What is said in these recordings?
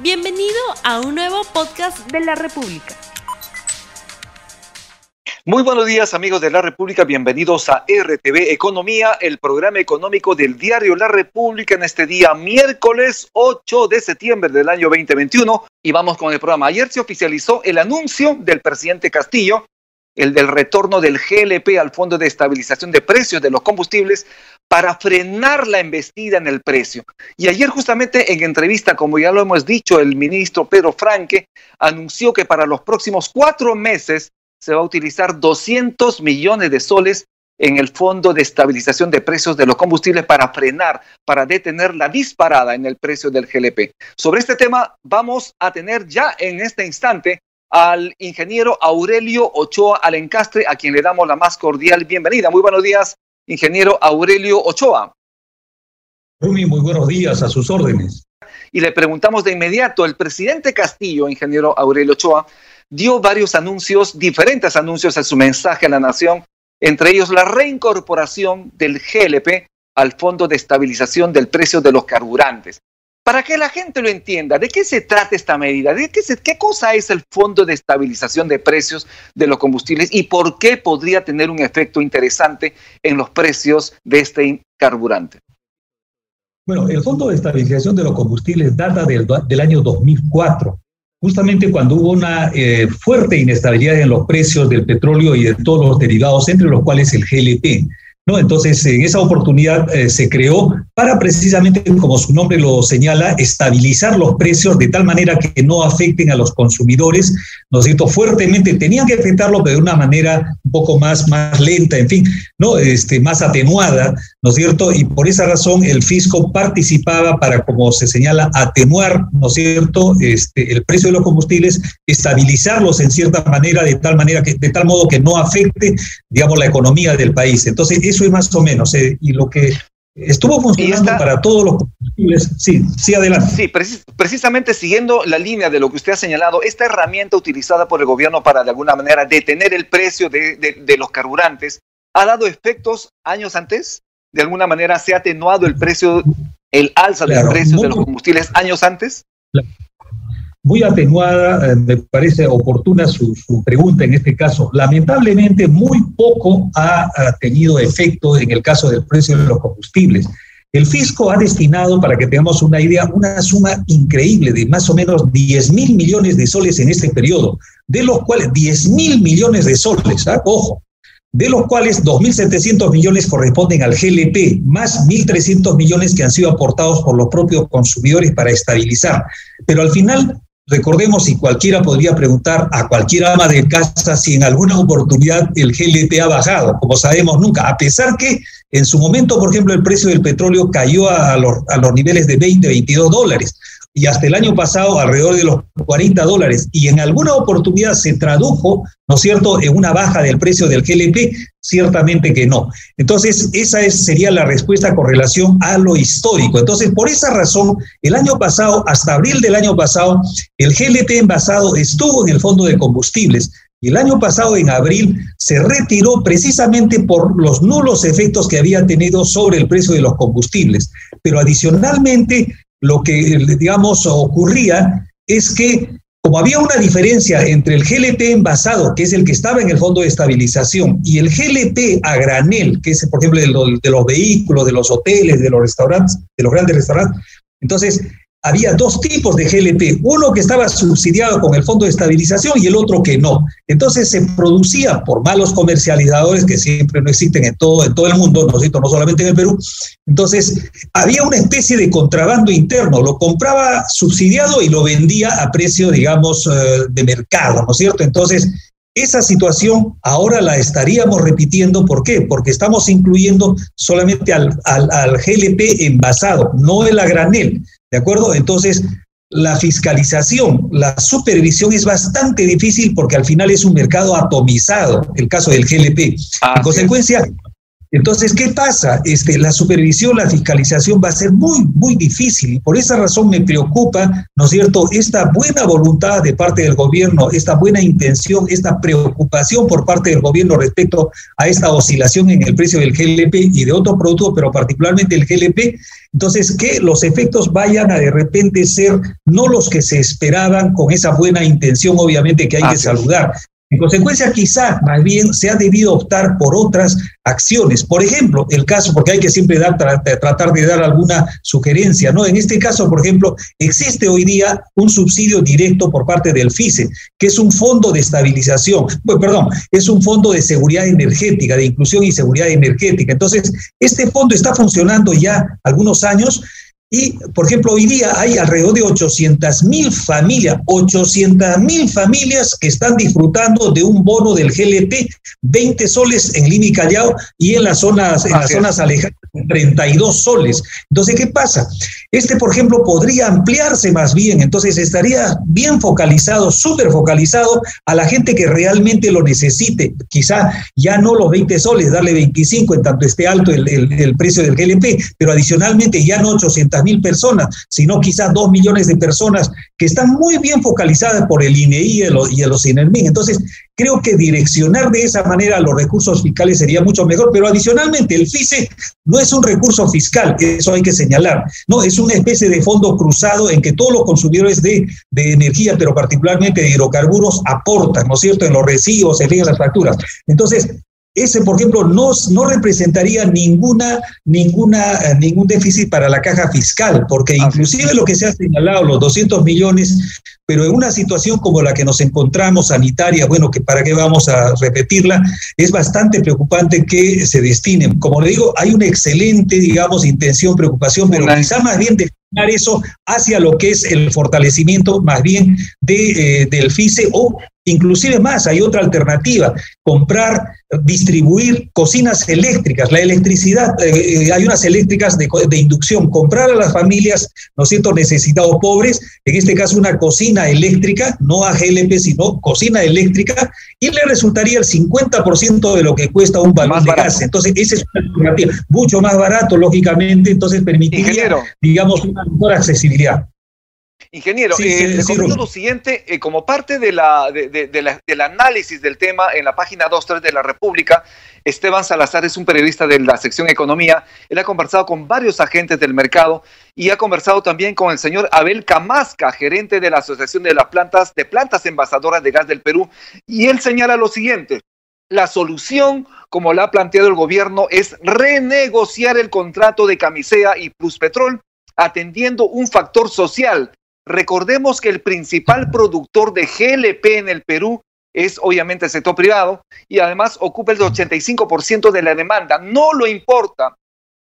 Bienvenido a un nuevo podcast de la República. Muy buenos días amigos de la República, bienvenidos a RTV Economía, el programa económico del diario La República en este día miércoles 8 de septiembre del año 2021 y vamos con el programa. Ayer se oficializó el anuncio del presidente Castillo, el del retorno del GLP al Fondo de Estabilización de Precios de los Combustibles para frenar la embestida en el precio. Y ayer justamente en entrevista, como ya lo hemos dicho, el ministro Pedro Franque anunció que para los próximos cuatro meses se va a utilizar 200 millones de soles en el Fondo de Estabilización de Precios de los Combustibles para frenar, para detener la disparada en el precio del GLP. Sobre este tema vamos a tener ya en este instante al ingeniero Aurelio Ochoa Alencastre, a quien le damos la más cordial bienvenida. Muy buenos días, ingeniero Aurelio Ochoa. Rumi, muy buenos días, a sus órdenes. Y le preguntamos de inmediato, el presidente Castillo, ingeniero Aurelio Ochoa, dio varios anuncios, diferentes anuncios en su mensaje a la nación, entre ellos la reincorporación del GLP al Fondo de Estabilización del Precio de los Carburantes. Para que la gente lo entienda, ¿de qué se trata esta medida? ¿De qué, cosa es el Fondo de Estabilización de Precios de los Combustibles y por qué podría tener un efecto interesante en los precios de este carburante? Bueno, el Fondo de Estabilización de los Combustibles data del, del año 2004, justamente cuando hubo una eh, fuerte inestabilidad en los precios del petróleo y de todos los derivados, entre los cuales el GLP. ¿No? Entonces, en esa oportunidad eh, se creó para precisamente, como su nombre lo señala, estabilizar los precios de tal manera que no afecten a los consumidores, ¿no es cierto? Fuertemente tenían que afectarlo, pero de una manera un poco más, más lenta, en fin, ¿no? Este, más atenuada, ¿no es cierto? Y por esa razón el fisco participaba para, como se señala, atenuar, ¿no es cierto?, este, el precio de los combustibles, estabilizarlos en cierta manera, de tal manera que, de tal modo que no afecte, digamos, la economomía del país. Entonces, eso más o menos, eh, y lo que estuvo funcionando para todos los combustibles. Sí, sí, adelante. Sí, precisamente siguiendo la línea de lo que usted ha señalado, esta herramienta utilizada por el gobierno para de alguna manera detener el precio de, de, los carburantes, ¿ha dado efectos años antes? ¿De alguna manera se ha atenuado el precio, el alza del precio de los combustibles años antes? Muy atenuada, eh, me parece oportuna su, pregunta en este caso. Lamentablemente, muy poco ha, tenido efecto en el caso del precio de los combustibles. El fisco ha destinado, para que tengamos una idea, una suma increíble de más o menos 10 mil millones de soles en este periodo, de los cuales 10 mil millones de soles, ¿ah? ojo, de los cuales 2.700 millones corresponden al GLP, más 1.300 millones que han sido aportados por los propios consumidores para estabilizar. Pero al final Recordemos, y cualquiera podría preguntar a cualquier ama de casa si en alguna oportunidad el GLP ha bajado. Como sabemos, nunca. A pesar que en su momento, por ejemplo, el precio del petróleo cayó a los, a los niveles de 20, 22 dólares y hasta el año pasado alrededor de los 40 dólares. Y en alguna oportunidad se tradujo, ¿no es cierto?, en una baja del precio del GLP, ciertamente que no. Entonces, esa es, sería la respuesta con relación a lo histórico. Entonces, por esa razón, el año pasado, hasta abril del año pasado, el GLP envasado estuvo en el fondo de combustibles. Y el año pasado, en abril, se retiró precisamente por los nulos efectos que había tenido sobre el precio de los combustibles. Pero adicionalmente, lo que, digamos, ocurría es que como había una diferencia entre el GLP envasado, que es el que estaba en el fondo de estabilización, y el GLP a granel, que es, por ejemplo, de de los vehículos, de los hoteles, de los restaurantes, de los grandes restaurantes, entonces había dos tipos de GLP, uno que estaba subsidiado con el fondo de estabilización y el otro que no. Entonces se producía por malos comercializadores que siempre no existen en todo, en todo el mundo, no, no solamente en el Perú. Entonces había una especie de contrabando interno, lo compraba subsidiado y lo vendía a precio, digamos, eh, de mercado, ¿no es cierto? Entonces esa situación ahora la estaríamos repitiendo, ¿por qué? Porque estamos incluyendo solamente al, al, al GLP envasado, no el a granel. ¿De acuerdo? Entonces, la fiscalización, la supervisión es bastante difícil porque al final es un mercado atomizado, el caso del GLP. en consecuencia, Entonces, ¿qué pasa? Este, la supervisión, la fiscalización va a ser muy, muy difícil y por esa razón me preocupa, ¿no es cierto?, esta buena voluntad de parte del gobierno, esta buena intención, esta preocupación por parte del gobierno respecto a esta oscilación en el precio del GLP y de otros productos, pero particularmente el GLP. Entonces, que los efectos vayan a de repente ser no los que se esperaban con esa buena intención, obviamente, que hay que saludar, en consecuencia, quizá más bien se ha debido optar por otras acciones. Por ejemplo, el caso, porque hay que siempre dar, tratar de dar alguna sugerencia, ¿no? En este caso, por ejemplo, existe hoy día un subsidio directo por parte del FICE, que es un fondo de estabilización, pues, perdón, es un fondo de seguridad energética, de inclusión y seguridad energética. Entonces, este fondo está funcionando ya algunos años y, por ejemplo, hoy día hay alrededor de 800 mil familias, 800 mil familias que están disfrutando de un bono del GLP, 20 soles en Lima y Callao y en las zonas, en las zonas alejadas, 32 soles. Entonces, ¿qué pasa? Este, por ejemplo, podría ampliarse más bien, entonces estaría bien focalizado, súper focalizado a la gente que realmente lo necesite. Quizá ya no los 20 soles, darle 25 en tanto esté alto el, el precio del GLP, pero adicionalmente ya no 800 mil personas, sino quizás dos millones de personas que están muy bien focalizadas por el INEI y el, y los INERMIN. Entonces, creo que direccionar de esa manera los recursos fiscales sería mucho mejor, pero adicionalmente el FICE no es un recurso fiscal, eso hay que señalar, no, es una especie de fondo cruzado en que todos los consumidores de, energía, pero particularmente de hidrocarburos, aportan, ¿no es cierto?, en los residuos, en las facturas. Entonces, ese, por ejemplo, no, no representaría ninguna, ninguna, eh, ningún déficit para la caja fiscal, porque inclusive lo que se ha señalado, los 200 millones, pero en una situación como la que nos encontramos sanitaria, bueno, que para qué vamos a repetirla, es bastante preocupante que se destinen. Como le digo, hay una excelente, digamos, intención, preocupación, pero quizá más bien destinar eso hacia lo que es el fortalecimiento más bien de, eh, del FICE o Inclusive más, hay otra alternativa, comprar, distribuir cocinas eléctricas, la electricidad, eh, eh, hay unas eléctricas de, inducción, comprar a las familias, ¿no es cierto?, necesitados pobres, en este caso una cocina eléctrica, no a GLP, sino cocina eléctrica, y le resultaría el 50% de lo que cuesta un balón de gas. Entonces, esa es una alternativa, mucho más barato, lógicamente, entonces permitiría, digamos, una mejor accesibilidad. Ingeniero, eh, le comento lo siguiente, eh, como parte de la, del análisis del tema en la página 2.3 de la República, Esteban Salazar es un periodista de la sección Economía, él ha conversado con varios agentes del mercado y ha conversado también con el señor Abel Camasca, gerente de la Asociación de las Plantas, de Plantas Envasadoras de Gas del Perú, y él señala lo siguiente, la solución, como la ha planteado el gobierno, es renegociar el contrato de Camisea y Pluspetrol atendiendo un factor social Recordemos que el principal productor de GLP en el Perú es obviamente el sector privado y además ocupa el 85% de la demanda. No lo importa,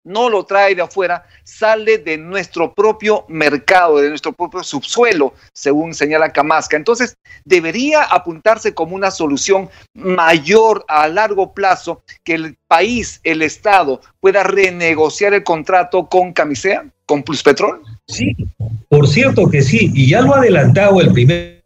no lo trae de afuera, sale de nuestro propio mercado, de nuestro propio subsuelo, según señala Camasca. Entonces, debería apuntarse como una solución mayor a largo plazo que el país, el Estado, pueda renegociar el contrato con Camisea, con Pluspetrol. Sí, por cierto que sí, y ya lo ha adelantado el primer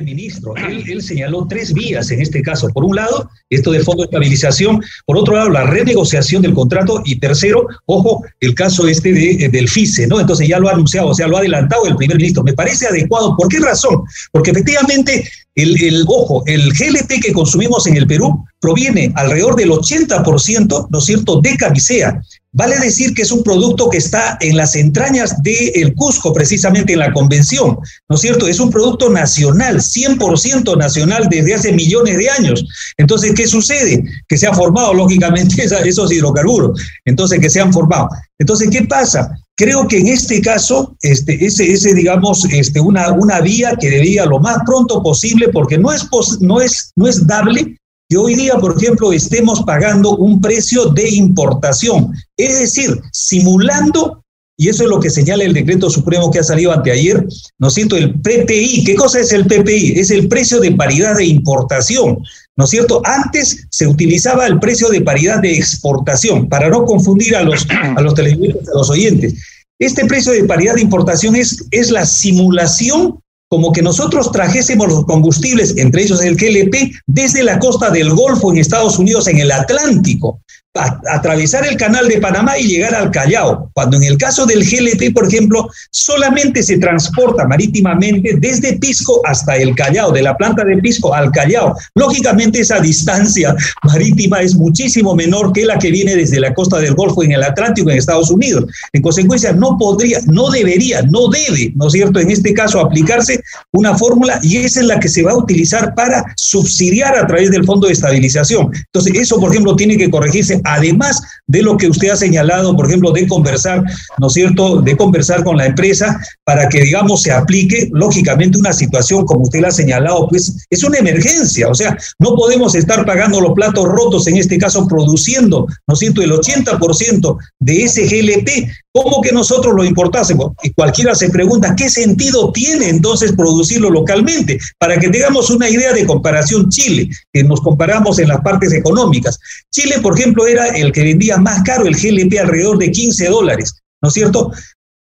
ministro. Él, señaló tres vías en este caso. Por un lado, esto de fondo de estabilización. Por otro lado, la renegociación del contrato. Y tercero, ojo, el caso este de, del FICE, ¿no? Entonces ya lo ha anunciado, o sea, lo ha adelantado el primer ministro. Me parece adecuado. ¿Por qué razón? Porque efectivamente, el, el ojo, el GLP que consumimos en el Perú proviene alrededor del 80%, ¿no es cierto?, de camisea. Vale decir que es un producto que está en las entrañas del Cusco, precisamente en la convención, ¿no es cierto? Es un producto nacional, 100% nacional desde hace millones de años. Entonces, ¿qué sucede? Que se han formado, lógicamente, esos hidrocarburos. Entonces, que se han formado. Entonces, ¿qué pasa? Creo que en este caso, este, ese, ese digamos, este, una, una vía que debía lo más pronto posible, porque no es, no es, no es dable que hoy día, por ejemplo, estemos pagando un precio de importación, es decir, simulando, y eso es lo que señala el decreto supremo que ha salido anteayer, ¿no es cierto? El PPI, ¿qué cosa es el PPI? Es el precio de paridad de importación, ¿no es cierto? Antes se utilizaba el precio de paridad de exportación, para no confundir a los, a los televidentes, a los oyentes. Este precio de paridad de importación es, es la simulación como que nosotros trajésemos los combustibles, entre ellos el GLP, desde la costa del Golfo en Estados Unidos, en el Atlántico atravesar el canal de Panamá y llegar al Callao, cuando en el caso del GLP, por ejemplo, solamente se transporta marítimamente desde Pisco hasta el Callao, de la planta de Pisco al Callao. Lógicamente esa distancia marítima es muchísimo menor que la que viene desde la costa del Golfo en el Atlántico en Estados Unidos. En consecuencia, no podría, no debería, no debe, ¿no es cierto?, en este caso aplicarse una fórmula y esa es la que se va a utilizar para subsidiar a través del Fondo de Estabilización. Entonces, eso, por ejemplo, tiene que corregirse además de lo que usted ha señalado, por ejemplo, de conversar, ¿no es cierto?, de conversar con la empresa para que, digamos, se aplique, lógicamente, una situación como usted la ha señalado, pues es una emergencia, o sea, no podemos estar pagando los platos rotos, en este caso, produciendo, ¿no es cierto?, el 80% de ese GLP ¿Cómo que nosotros lo importásemos? Y cualquiera se pregunta, ¿qué sentido tiene entonces producirlo localmente? Para que tengamos una idea de comparación Chile, que nos comparamos en las partes económicas. Chile, por ejemplo, era el que vendía más caro el GLP alrededor de 15 dólares, ¿no es cierto?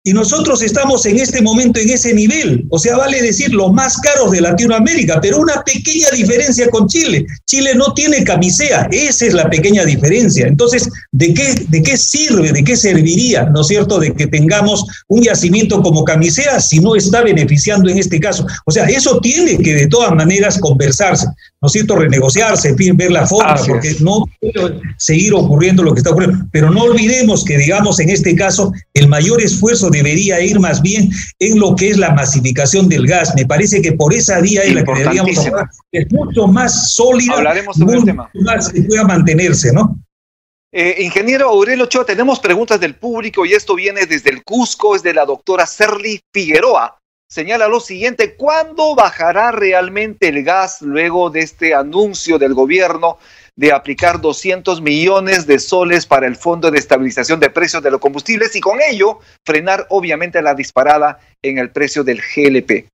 Y nosotros estamos en este momento en ese nivel, o sea, vale decir los más caros de Latinoamérica, pero una pequeña diferencia con Chile. Chile no tiene camisea, esa es la pequeña diferencia. Entonces, ¿de qué, de qué sirve, de qué serviría, no es cierto, de que tengamos un yacimiento como camisea si no está beneficiando en este caso? O sea, eso tiene que de todas maneras conversarse. ¿no es cierto?, renegociarse, ver la forma, porque no puede seguir ocurriendo lo que está ocurriendo. Pero no olvidemos que, digamos, en este caso, el mayor esfuerzo debería ir más bien en lo que es la masificación del gas. Me parece que por esa vía es la que deberíamos hablar. Es mucho más sólida, Hablaremos sobre el tema. más que pueda mantenerse, ¿no? Eh, ingeniero Aurelio Ochoa, tenemos preguntas del público y esto viene desde el Cusco, es de la doctora Serly Figueroa señala lo siguiente, ¿cuándo bajará realmente el gas luego de este anuncio del gobierno de aplicar 200 millones de soles para el Fondo de Estabilización de Precios de los Combustibles y con ello frenar obviamente la disparada en el precio del GLP?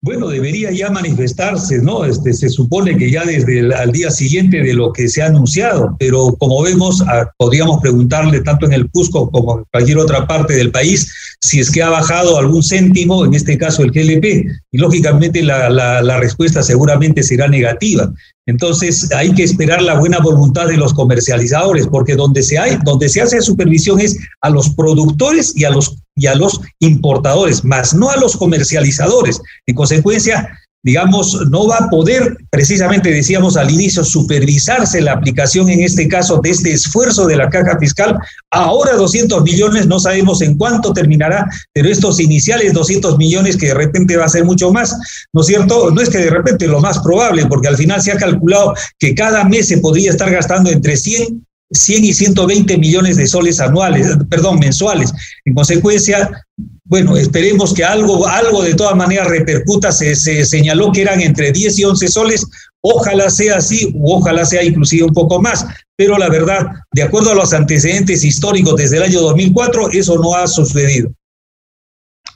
Bueno, debería ya manifestarse, ¿no? Este, se supone que ya desde el al día siguiente de lo que se ha anunciado, pero como vemos, podríamos preguntarle tanto en el Cusco como en cualquier otra parte del país si es que ha bajado algún céntimo, en este caso el GLP, y lógicamente la, la respuesta seguramente será negativa. Entonces hay que esperar la buena voluntad de los comercializadores, porque donde se, hay, donde se hace supervisión es a los productores y a los y a los importadores, más no a los comercializadores. En consecuencia, digamos, no va a poder, precisamente decíamos al inicio, supervisarse la aplicación en este caso de este esfuerzo de la caja fiscal. Ahora 200 millones, no sabemos en cuánto terminará, pero estos iniciales 200 millones que de repente va a ser mucho más, ¿no es cierto? No es que de repente lo más probable, porque al final se ha calculado que cada mes se podría estar gastando entre 100 100 y 120 millones de soles anuales, perdón, mensuales. En consecuencia, bueno, esperemos que algo, algo de todas maneras repercuta. Se, se, señaló que eran entre 10 y 11 soles. Ojalá sea así, ojalá sea inclusive un poco más. Pero la verdad, de acuerdo a los antecedentes históricos desde el año 2004, eso no ha sucedido.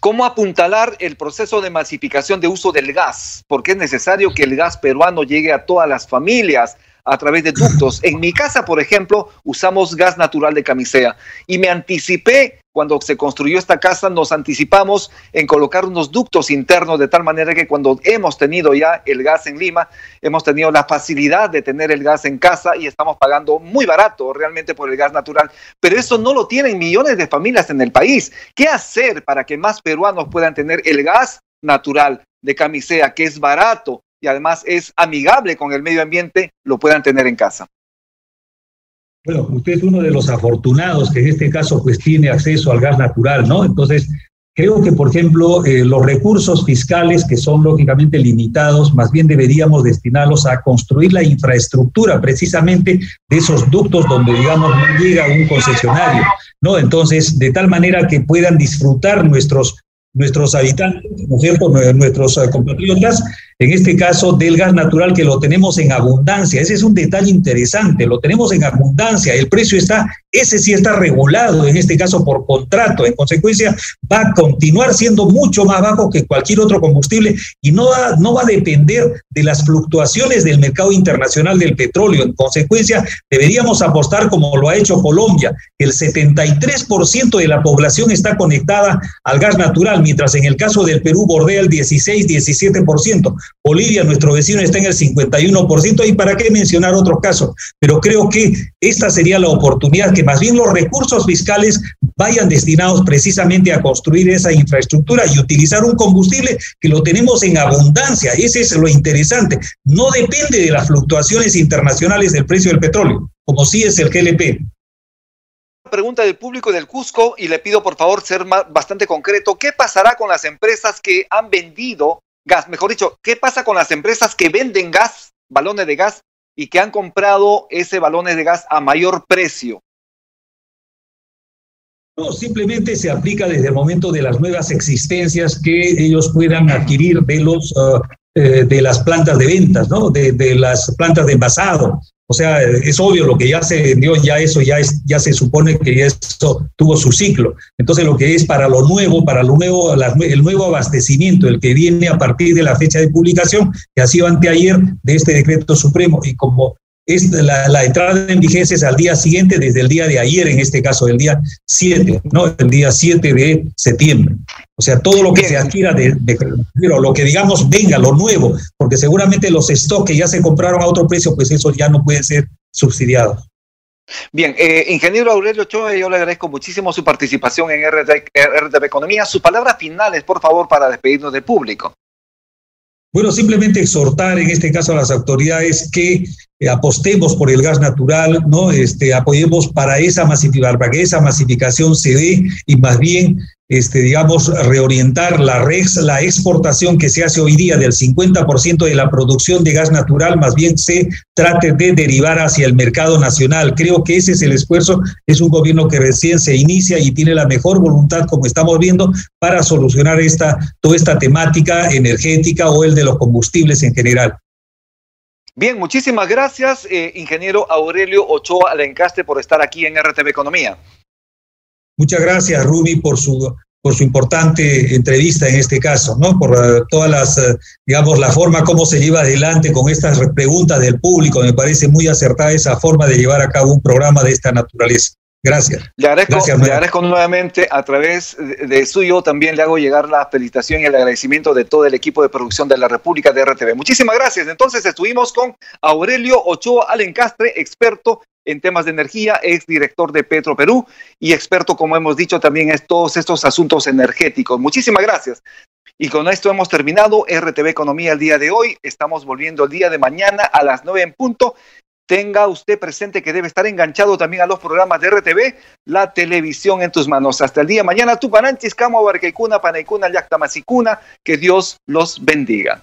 ¿Cómo apuntalar el proceso de masificación de uso del gas? Porque es necesario que el gas peruano llegue a todas las familias a través de ductos. En mi casa, por ejemplo, usamos gas natural de camisea y me anticipé cuando se construyó esta casa, nos anticipamos en colocar unos ductos internos de tal manera que cuando hemos tenido ya el gas en Lima, hemos tenido la facilidad de tener el gas en casa y estamos pagando muy barato realmente por el gas natural. Pero eso no lo tienen millones de familias en el país. ¿Qué hacer para que más peruanos puedan tener el gas natural de camisea, que es barato, y además es amigable con el medio ambiente, lo puedan tener en casa. Bueno, usted es uno de los afortunados que en este caso pues tiene acceso al gas natural, ¿no? Entonces, creo que, por ejemplo, eh, los recursos fiscales que son lógicamente limitados, más bien deberíamos destinarlos a construir la infraestructura precisamente de esos ductos donde, digamos, no llega un concesionario, ¿no? Entonces, de tal manera que puedan disfrutar nuestros nuestros habitantes, ¿no es cierto?, nuestros compatriotas, en este caso del gas natural que lo tenemos en abundancia. Ese es un detalle interesante, lo tenemos en abundancia, el precio está, ese sí está regulado, en este caso por contrato, en consecuencia va a continuar siendo mucho más bajo que cualquier otro combustible y no va, no va a depender de las fluctuaciones del mercado internacional del petróleo. En consecuencia, deberíamos apostar como lo ha hecho Colombia, el 73% de la población está conectada al gas natural, mientras en el caso del Perú bordea el 16, 17%. Bolivia, nuestro vecino, está en el 51%. ¿Y para qué mencionar otros casos? Pero creo que esta sería la oportunidad que más bien los recursos fiscales vayan destinados precisamente a construir esa infraestructura y utilizar un combustible que lo tenemos en abundancia. Ese es lo interesante. No depende de las fluctuaciones internacionales del precio del petróleo, como sí es el GLP pregunta del público del Cusco y le pido por favor ser bastante concreto. ¿Qué pasará con las empresas que han vendido gas? Mejor dicho, ¿qué pasa con las empresas que venden gas, balones de gas, y que han comprado ese balones de gas a mayor precio? No, simplemente se aplica desde el momento de las nuevas existencias que ellos puedan adquirir de los uh, de las plantas de ventas, ¿no? De, las plantas de envasado. O sea, es obvio lo que ya se vendió, ya eso ya es, ya se supone que ya eso tuvo su ciclo. Entonces, lo que es para lo nuevo, para lo nuevo, el nuevo abastecimiento, el que viene a partir de la fecha de publicación, que ha sido anteayer de este decreto supremo, y como es la, la, entrada en vigencia es al día siguiente, desde el día de ayer, en este caso, el día 7, ¿no? El día 7 de septiembre. O sea, todo lo que se adquiera de, de, lo que digamos venga, lo nuevo, porque seguramente los stocks que ya se compraron a otro precio, pues eso ya no puede ser subsidiado. Bien, eh, ingeniero Aurelio Ochoa, yo le agradezco muchísimo su participación en RTV, RTV Economía. Sus palabras finales, por favor, para despedirnos del público. Bueno, simplemente exhortar en este caso a las autoridades que eh, apostemos por el gas natural, ¿no? Este, apoyemos para esa masificación, para que esa masificación se dé y más bien este, digamos, reorientar la, la exportación que se hace hoy día del 50% de la producción de gas natural, más bien se trate de derivar hacia el mercado nacional. Creo que ese es el esfuerzo. Es un gobierno que recién se inicia y tiene la mejor voluntad, como estamos viendo, para solucionar esta, toda esta temática energética o el de los combustibles en general. Bien, muchísimas gracias, eh, ingeniero Aurelio Ochoa Alencastre, por estar aquí en RTV Economía. Muchas gracias, Ruby, por su, por su importante entrevista en este caso, ¿no? Por uh, todas las, uh, digamos, la forma como se lleva adelante con estas preguntas del público. Me parece muy acertada esa forma de llevar a cabo un programa de esta naturaleza. Gracias. Le agradezco, Gracias, le agradezco nuevamente a través de, de, suyo, también le hago llegar la felicitación y el agradecimiento de todo el equipo de producción de la República de RTV. Muchísimas gracias. Entonces estuvimos con Aurelio Ochoa Alencastre, experto en temas de energía, ex director de Petro Perú y experto, como hemos dicho, también en todos estos asuntos energéticos. Muchísimas gracias. Y con esto hemos terminado RTV Economía el día de hoy. Estamos volviendo el día de mañana a las nueve en punto. Tenga usted presente que debe estar enganchado también a los programas de RTV, la televisión en tus manos. Hasta el día de mañana, tu pananchis, camo, barquecuna, paneicuna, yactamasicuna. Que Dios los bendiga.